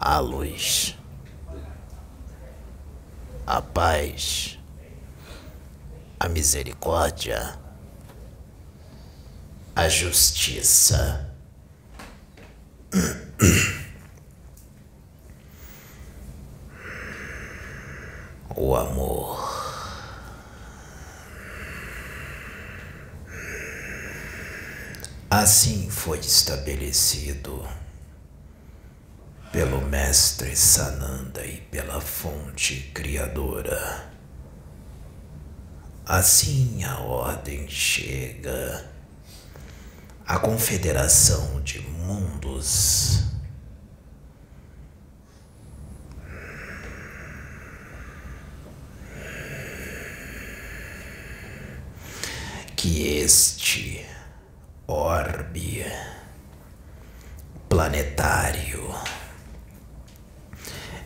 a luz, a paz, a misericórdia, a justiça. O amor. Assim foi estabelecido Mestre Sananda e pela Fonte Criadora. Assim a ordem chega à Confederação de Mundos. Que este orbe planetário,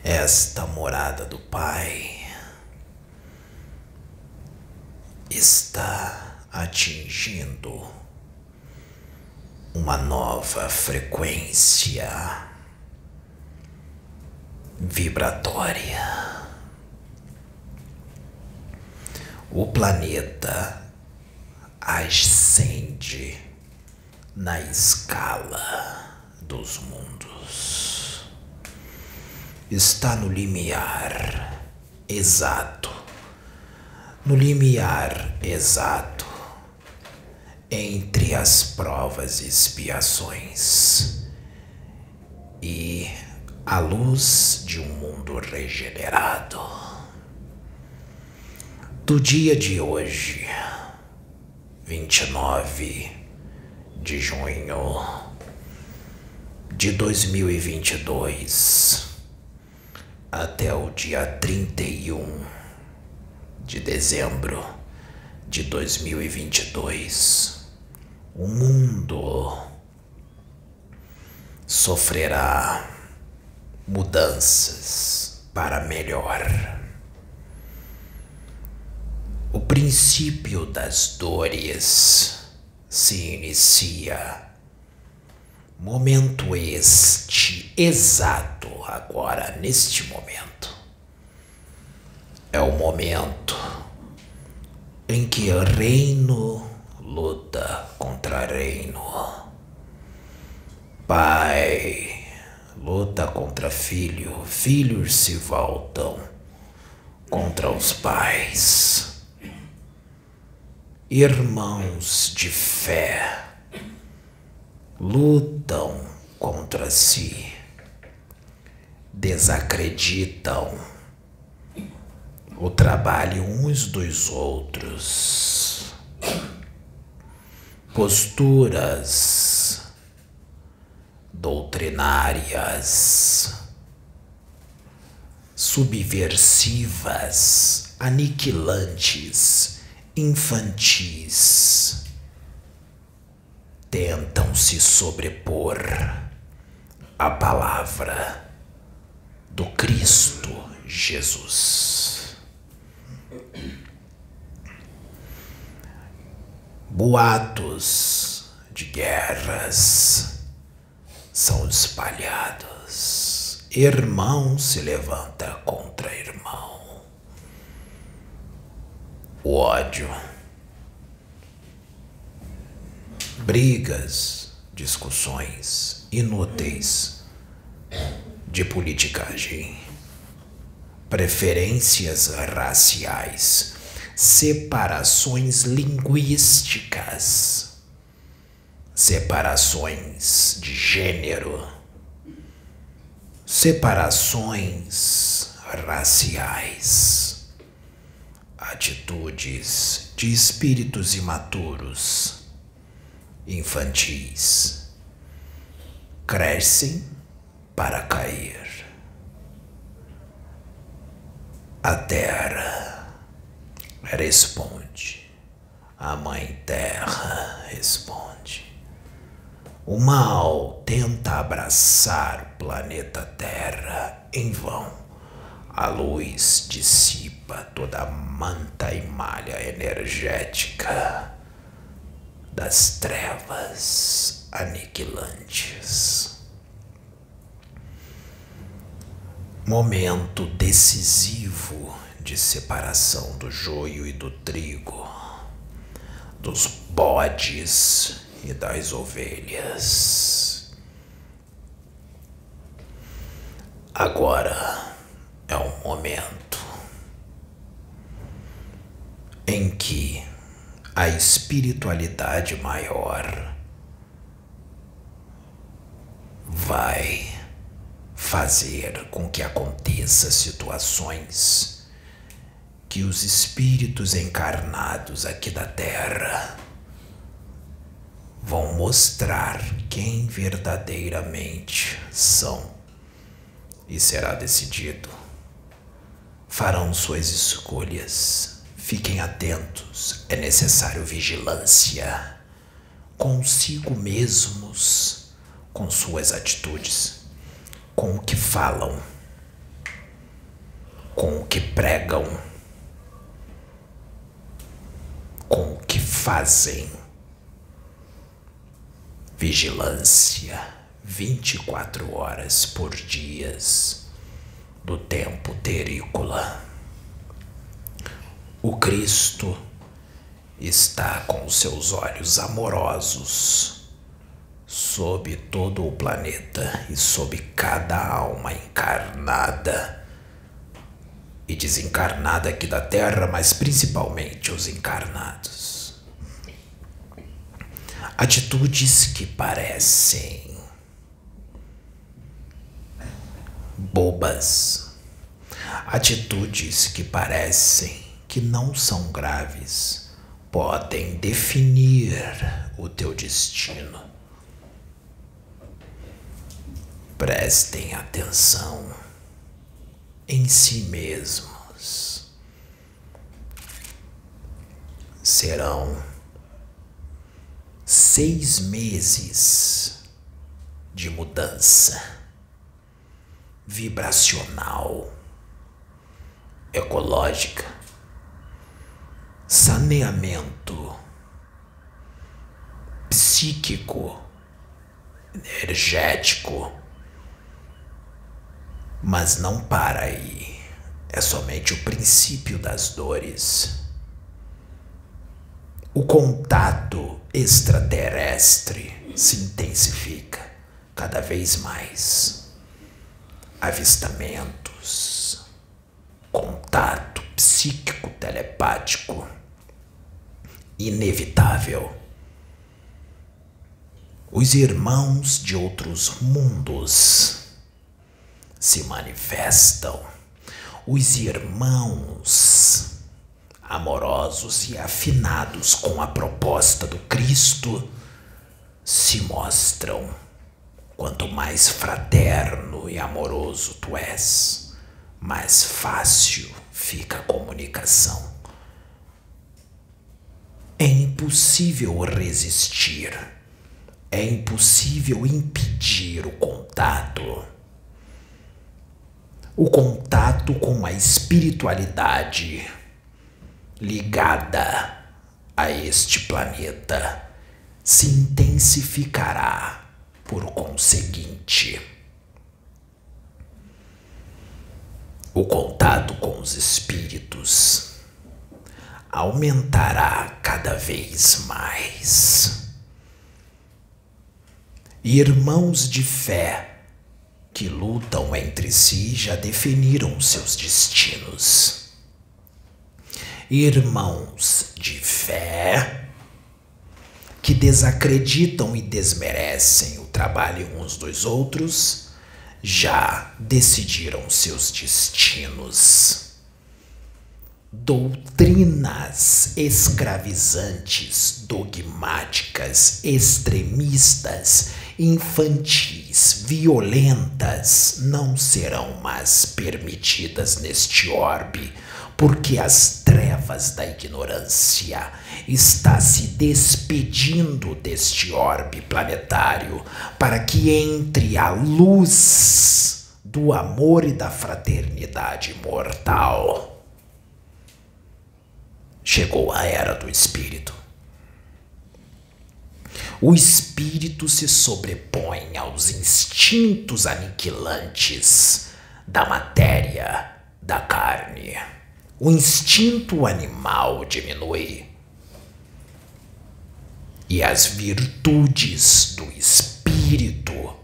esta morada do Pai, está atingindo uma nova frequência vibratória. O planeta ascende na escala dos mundos. Está no limiar exato, no limiar exato. Entre as provas e expiações. E a luz de um mundo regenerado. Do dia de hoje, 29 de junho de 2022 até o dia 31 de dezembro de 2022, o mundo sofrerá mudanças para melhor. O princípio das dores se inicia. Momento este exato agora, neste momento. É o momento em que reino luta contra reino. Pai luta contra filho, filhos se voltam contra os pais irmãos de fé lutam contra si, desacreditam o trabalho uns dos outros, posturas doutrinárias, subversivas, aniquilantes infantis tentam se sobrepor à palavra do Cristo Jesus. Boatos de guerras são espalhados. Irmão se levanta contra irmão o ódio, brigas, discussões inúteis de politicagem, preferências raciais, separações linguísticas, separações de gênero, separações raciais. Atitudes de espíritos imaturos, infantis, crescem para cair. A terra responde, a mãe terra responde. O mal tenta abraçar o planeta Terra em vão. A luz dissipa toda a manta e malha energética das trevas aniquilantes. Momento decisivo de separação do joio e do trigo, dos bodes e das ovelhas. Agora é um momento em que a espiritualidade maior vai fazer com que aconteça situações que os espíritos encarnados aqui da Terra vão mostrar quem verdadeiramente são e será decidido. Farão suas escolhas. Fiquem atentos, é necessário vigilância consigo mesmos, com suas atitudes com o que falam, com o que pregam, com o que fazem. Vigilância 24 horas por dias do tempo terícola. O Cristo está com seus olhos amorosos sob todo o planeta e sob cada alma encarnada e desencarnada aqui da Terra, mas principalmente os encarnados. Atitudes que parecem bobas, atitudes que parecem que não são graves, podem definir o teu destino Prestem atenção em si mesmos. Serão seis meses de mudança vibracional, ecológica, saneamento psíquico, energético mas não para aí. É somente o princípio das dores. O contato extraterrestre se intensifica cada vez mais. Avistamentos, contato psíquico telepático inevitável. Os irmãos de outros mundos se manifestam os irmãos amorosos e afinados com a proposta do Cristo se mostram. Quanto mais fraterno e amoroso tu és, mais fácil fica a comunicação. É impossível resistir, é impossível impedir o contato o contato com a espiritualidade ligada a este planeta se intensificará por conseguinte. O contato com os espíritos aumentará cada vez mais. Irmãos de fé, que lutam entre si já definiram seus destinos. Irmãos de fé que desacreditam e desmerecem o trabalho uns dos outros já decidiram seus destinos. Doutrinas escravizantes, dogmáticas, extremistas infantis, violentas, não serão mais permitidas neste orbe, porque as trevas da ignorância está se despedindo deste orbe planetário para que entre a luz do amor e da fraternidade mortal. Chegou a era do espírito o espírito se sobrepõe aos instintos aniquilantes da matéria, da carne. O instinto animal diminui e as virtudes do espírito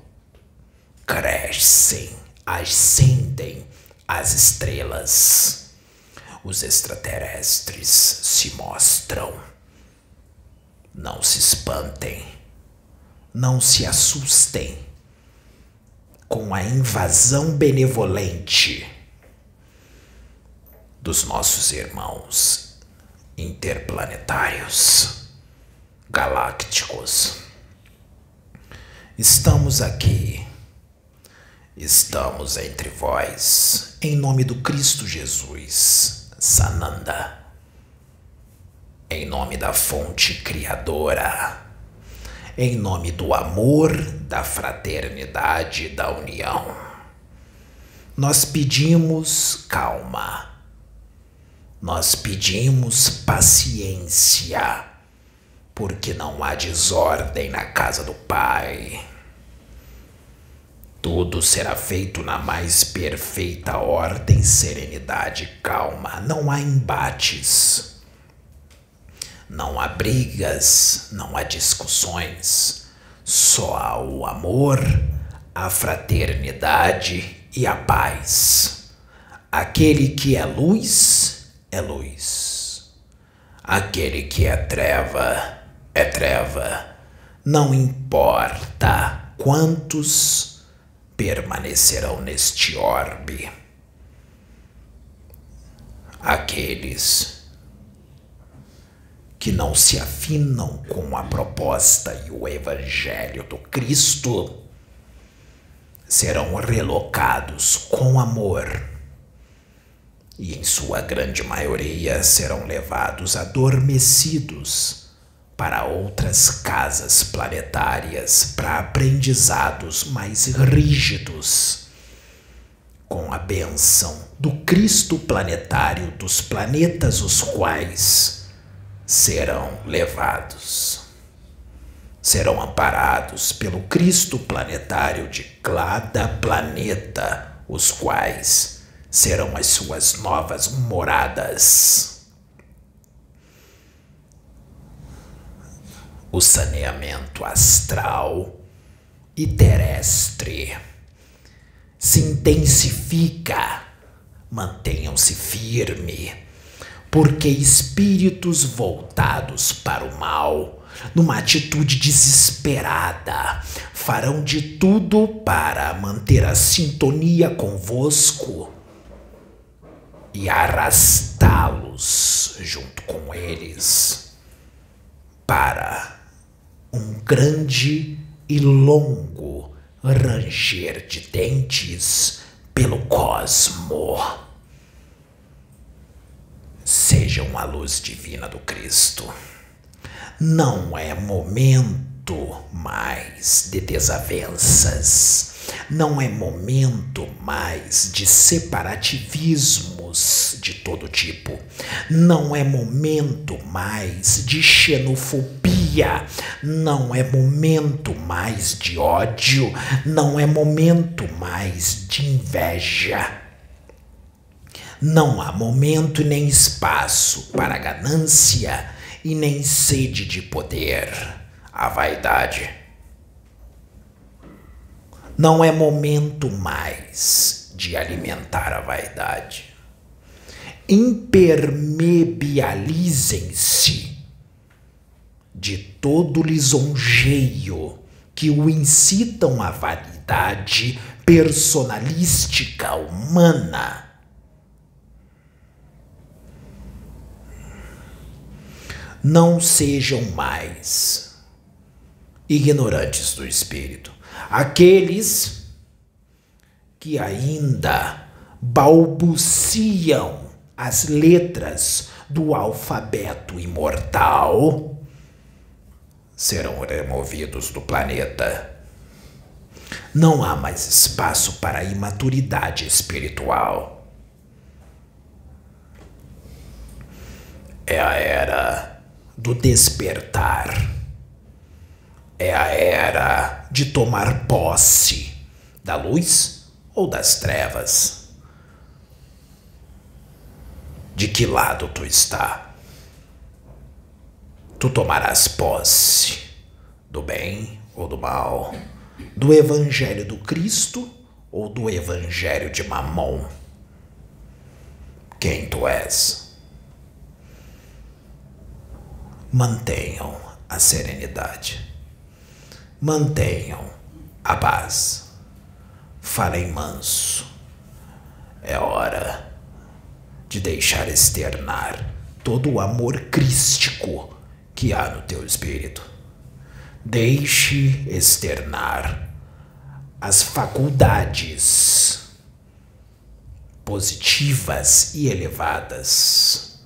crescem, ascendem às estrelas. Os extraterrestres se mostram. Não se espantem, não se assustem com a invasão benevolente dos nossos irmãos interplanetários, galácticos. Estamos aqui, estamos entre vós, em nome do Cristo Jesus, Sananda, em nome da fonte criadora em nome do amor, da fraternidade da união. Nós pedimos calma, nós pedimos paciência, porque não há desordem na casa do Pai. Tudo será feito na mais perfeita ordem, serenidade calma. Não há embates. Não há brigas, não há discussões, só há o amor, a fraternidade e a paz. Aquele que é luz é luz. Aquele que é treva é treva. Não importa quantos permanecerão neste orbe. Aqueles que não se afinam com a proposta e o evangelho do Cristo serão relocados com amor e, em sua grande maioria, serão levados adormecidos para outras casas planetárias para aprendizados mais rígidos. Com a bênção do Cristo planetário dos planetas os quais serão levados. Serão amparados pelo Cristo planetário de cada planeta, os quais serão as suas novas moradas. O saneamento astral e terrestre se intensifica. Mantenham-se firme porque espíritos voltados para o mal, numa atitude desesperada, farão de tudo para manter a sintonia convosco e arrastá-los junto com eles para um grande e longo ranger de dentes pelo cosmo. Sejam a luz divina do Cristo. Não é momento mais de desavenças, não é momento mais de separativismos de todo tipo, não é momento mais de xenofobia, não é momento mais de ódio, não é momento mais de inveja não há momento nem espaço para ganância e nem sede de poder, a vaidade. Não é momento mais de alimentar a vaidade. Impermeabilizem-se de todo lisonjeio que o incitam à vaidade personalística humana não sejam mais ignorantes do espírito. Aqueles que ainda balbuciam as letras do alfabeto imortal serão removidos do planeta. Não há mais espaço para imaturidade espiritual. É a era do despertar. É a era de tomar posse da luz ou das trevas. De que lado tu está? Tu tomarás posse do bem ou do mal, do evangelho do Cristo ou do evangelho de Mamon? Quem tu és? Mantenham a serenidade. Mantenham a paz. Falem manso. É hora de deixar externar todo o amor crístico que há no teu espírito. Deixe externar as faculdades positivas e elevadas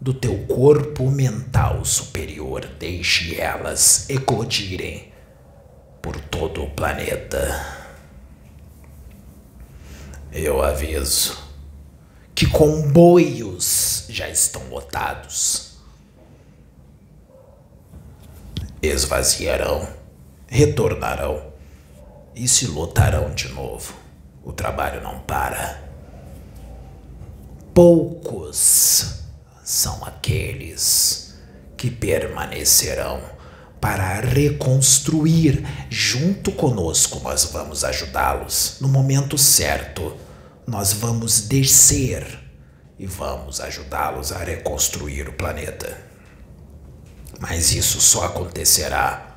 do teu corpo mental superior. Deixe elas eclodirem por todo o planeta. Eu aviso que comboios já estão lotados. Esvaziarão, retornarão e se lotarão de novo. O trabalho não para. Poucos são aqueles que permanecerão para reconstruir. Junto conosco, nós vamos ajudá-los. No momento certo, nós vamos descer e vamos ajudá-los a reconstruir o planeta. Mas isso só acontecerá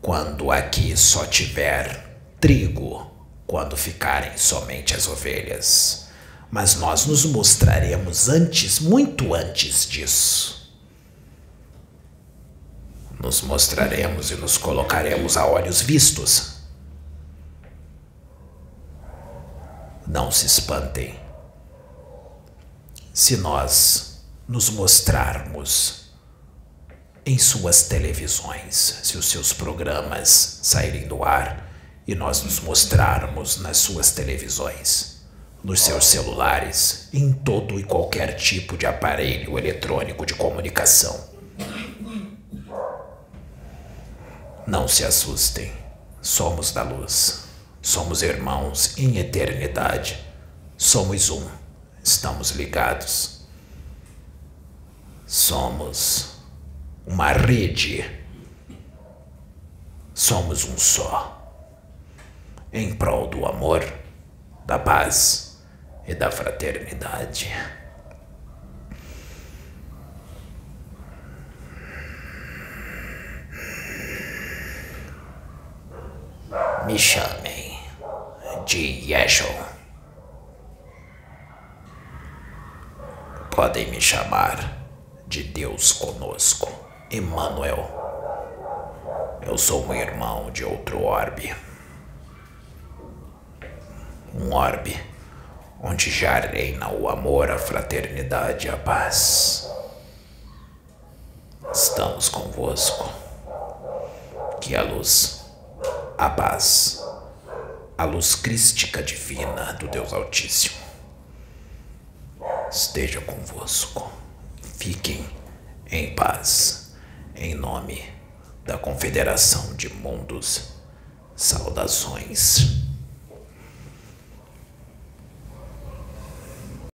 quando aqui só tiver trigo, quando ficarem somente as ovelhas. Mas nós nos mostraremos antes, muito antes disso nos mostraremos e nos colocaremos a olhos vistos. Não se espantem. Se nós nos mostrarmos em suas televisões, se os seus programas saírem do ar e nós nos mostrarmos nas suas televisões, nos seus celulares, em todo e qualquer tipo de aparelho eletrônico de comunicação, Não se assustem. Somos da luz. Somos irmãos em eternidade. Somos um. Estamos ligados. Somos uma rede. Somos um só. Em prol do amor, da paz e da fraternidade. Me chamem de Yeshua. Podem me chamar de Deus conosco, Emmanuel. Eu sou um irmão de outro orbe. Um orbe onde já reina o amor, a fraternidade e a paz. Estamos convosco. Que a luz a paz, a luz crística divina do Deus Altíssimo esteja convosco. Fiquem em paz, em nome da Confederação de Mundos. Saudações.